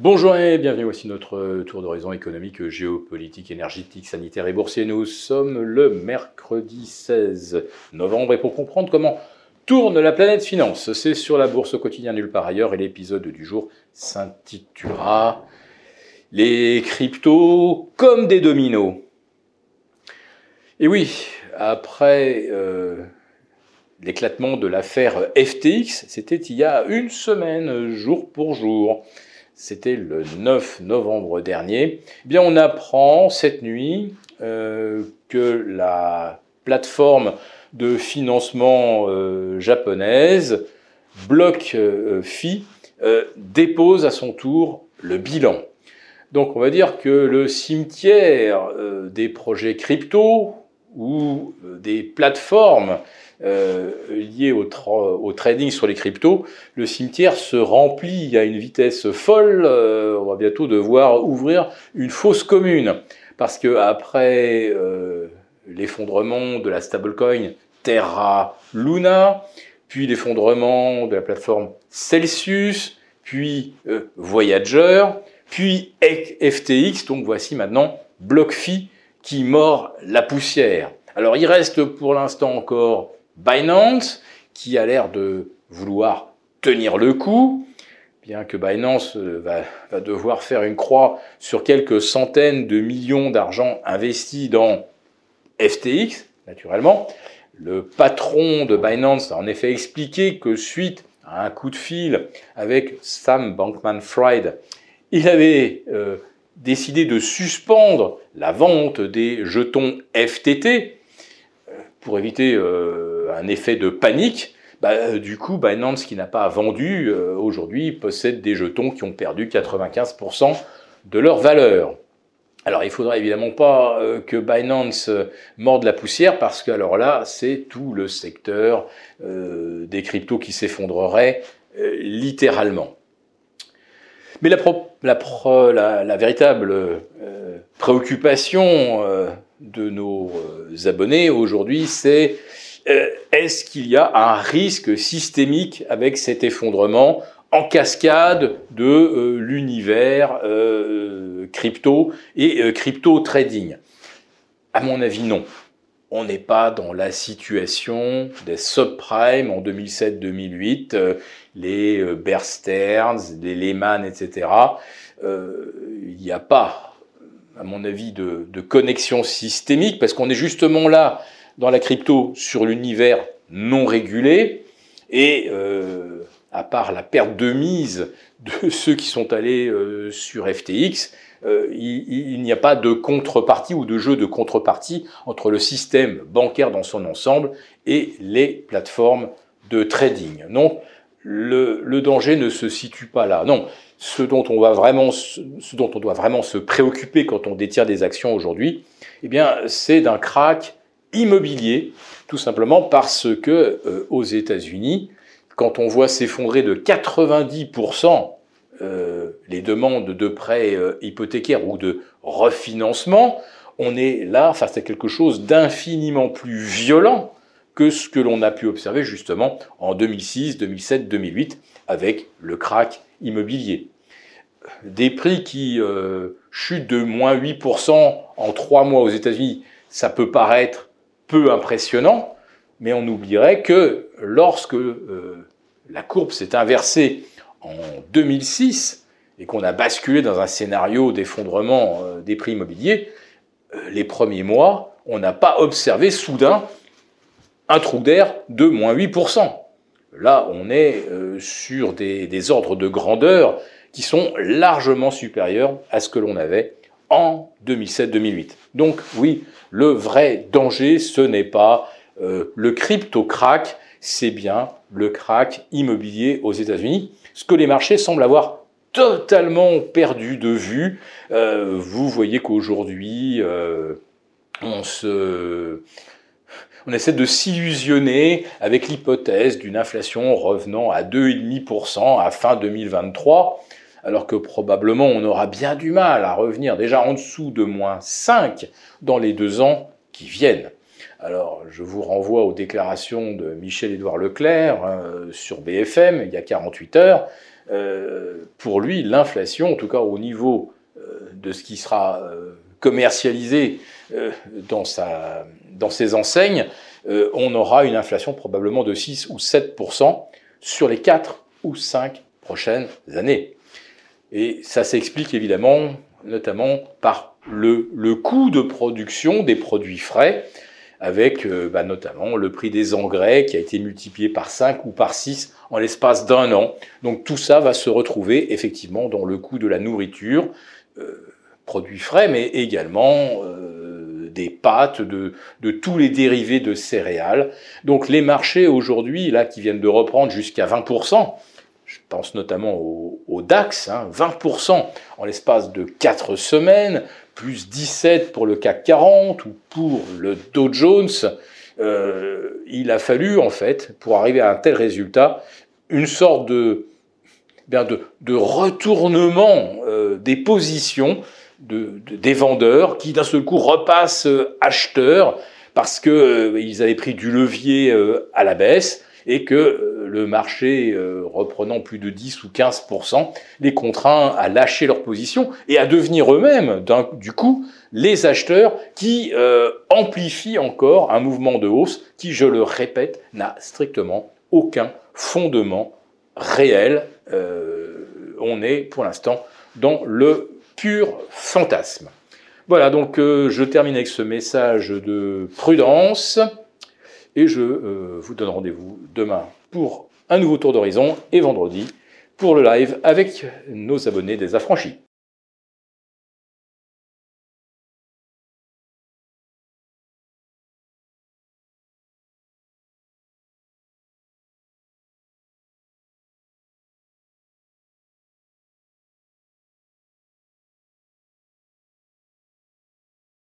Bonjour et bienvenue, voici notre tour d'horizon économique, géopolitique, énergétique, sanitaire et boursier. Nous sommes le mercredi 16 novembre et pour comprendre comment tourne la planète finance, c'est sur la bourse au quotidien nulle part ailleurs et l'épisode du jour s'intitulera Les cryptos comme des dominos. Et oui, après euh, l'éclatement de l'affaire FTX, c'était il y a une semaine, jour pour jour c'était le 9 novembre dernier, eh bien on apprend cette nuit euh, que la plateforme de financement euh, japonaise, BlockFi, euh, dépose à son tour le bilan. Donc on va dire que le cimetière des projets crypto ou des plateformes euh, lié au, trading sur les cryptos, le cimetière se remplit à une vitesse folle. Euh, on va bientôt devoir ouvrir une fosse commune parce que après euh, l'effondrement de la stablecoin Terra Luna, puis l'effondrement de la plateforme Celsius, puis Voyager, puis FTX, donc voici maintenant BlockFi qui mord la poussière. Alors il reste pour l'instant encore Binance, qui a l'air de vouloir tenir le coup, bien que Binance euh, va, devoir faire une croix sur quelques centaines de millions d'argent investis dans FTX, naturellement. Le patron de Binance a en effet expliqué que suite à un coup de fil avec Sam Bankman-Fried, il avait euh, décidé de suspendre la vente des jetons FTT euh, pour éviter un effet de panique, bah, euh, du coup, Binance, qui n'a pas vendu, euh, aujourd'hui possède des jetons qui ont perdu 95% de leur valeur. Alors, il faudra évidemment pas euh, que Binance morde la poussière parce que alors là, c'est tout le secteur des cryptos qui s'effondrerait littéralement. Mais la, la, véritable préoccupation de nos abonnés aujourd'hui, c'est euh, est-ce qu'il y a un risque systémique avec cet effondrement en cascade de euh, l'univers euh, crypto et crypto trading À mon avis, non. On n'est pas dans la situation des subprimes en 2007-2008, les Bear Stearns, les Lehman, etc. Il n'y a pas, à mon avis, de, de connexion systémique parce qu'on est justement là dans la crypto sur l'univers non régulé et euh, à part la perte de mise de ceux qui sont allés euh, sur FTX, euh, il, n'y a pas de contrepartie ou de jeu de contrepartie entre le système bancaire dans son ensemble et les plateformes de trading. Donc le, danger ne se situe pas là. Non, ce dont on va vraiment, ce dont on doit vraiment se préoccuper quand on détient des actions aujourd'hui, eh bien, c'est d'un crack immobilier, tout simplement parce que euh, aux États-Unis, quand on voit s'effondrer de 90% euh, les demandes de prêts euh, hypothécaires ou de refinancement, on est là face à quelque chose d'infiniment plus violent que ce que l'on a pu observer justement en 2006, 2007, 2008 avec le crack immobilier. Des prix qui chutent de moins 8% en trois mois aux États-Unis, ça peut paraître peu impressionnant, mais on oublierait que lorsque euh, la courbe s'est inversée en 2006 et qu'on a basculé dans un scénario d'effondrement euh, des prix immobiliers, euh, les premiers mois, on n'a pas observé soudain un trou d'air de moins 8%. Là, on est sur des, des ordres de grandeur qui sont largement supérieurs à ce que l'on avait en 2007-2008. Donc oui, le vrai danger, ce n'est pas euh, le crypto-crack, c'est bien le crack immobilier aux États-Unis, ce que les marchés semblent avoir totalement perdu de vue. Euh, vous voyez qu'aujourd'hui, euh, on essaie de s'illusionner avec l'hypothèse d'une inflation revenant à 2,5% à fin 2023 alors que probablement on aura bien du mal à revenir déjà en dessous de moins 5 dans les deux ans qui viennent. Alors, je vous renvoie aux déclarations de Michel-Édouard Leclerc hein, sur BFM il y a 48 heures, pour lui, l'inflation, en tout cas au niveau de ce qui sera commercialisé dans, ses enseignes, on aura une inflation probablement de 6 ou 7% sur les 4 ou 5 prochaines années. Et ça s'explique évidemment notamment par le coût de production des produits frais, avec euh, bah, notamment le prix des engrais qui a été multiplié par 5 ou par 6 en l'espace d'un an. Donc tout ça va se retrouver effectivement dans le coût de la nourriture, euh, produits frais, mais également euh, des pâtes, de, de, tous les dérivés de céréales. Donc les marchés aujourd'hui, là, qui viennent de reprendre jusqu'à 20%, je pense notamment au, DAX, 20% hein, en l'espace de 4 semaines, plus 17 pour le CAC 40 ou pour le Dow Jones. Euh, il a fallu, en fait, pour arriver à un tel résultat, une sorte de, de retournement euh, des positions de, des vendeurs qui, d'un seul coup, repassent acheteurs parce qu'ils euh, avaient pris du levier à la baisse et que euh, le marché euh, reprenant plus de 10 ou 15% les contraint à lâcher leur position et à devenir eux-mêmes, du coup, les acheteurs qui euh, amplifient encore un mouvement de hausse qui, je le répète, n'a strictement aucun fondement réel. on est pour l'instant dans le pur fantasme. Voilà, donc je termine avec ce message de prudence. Et je euh, vous donne rendez-vous demain pour un nouveau tour d'horizon et vendredi pour le live avec nos abonnés des affranchis.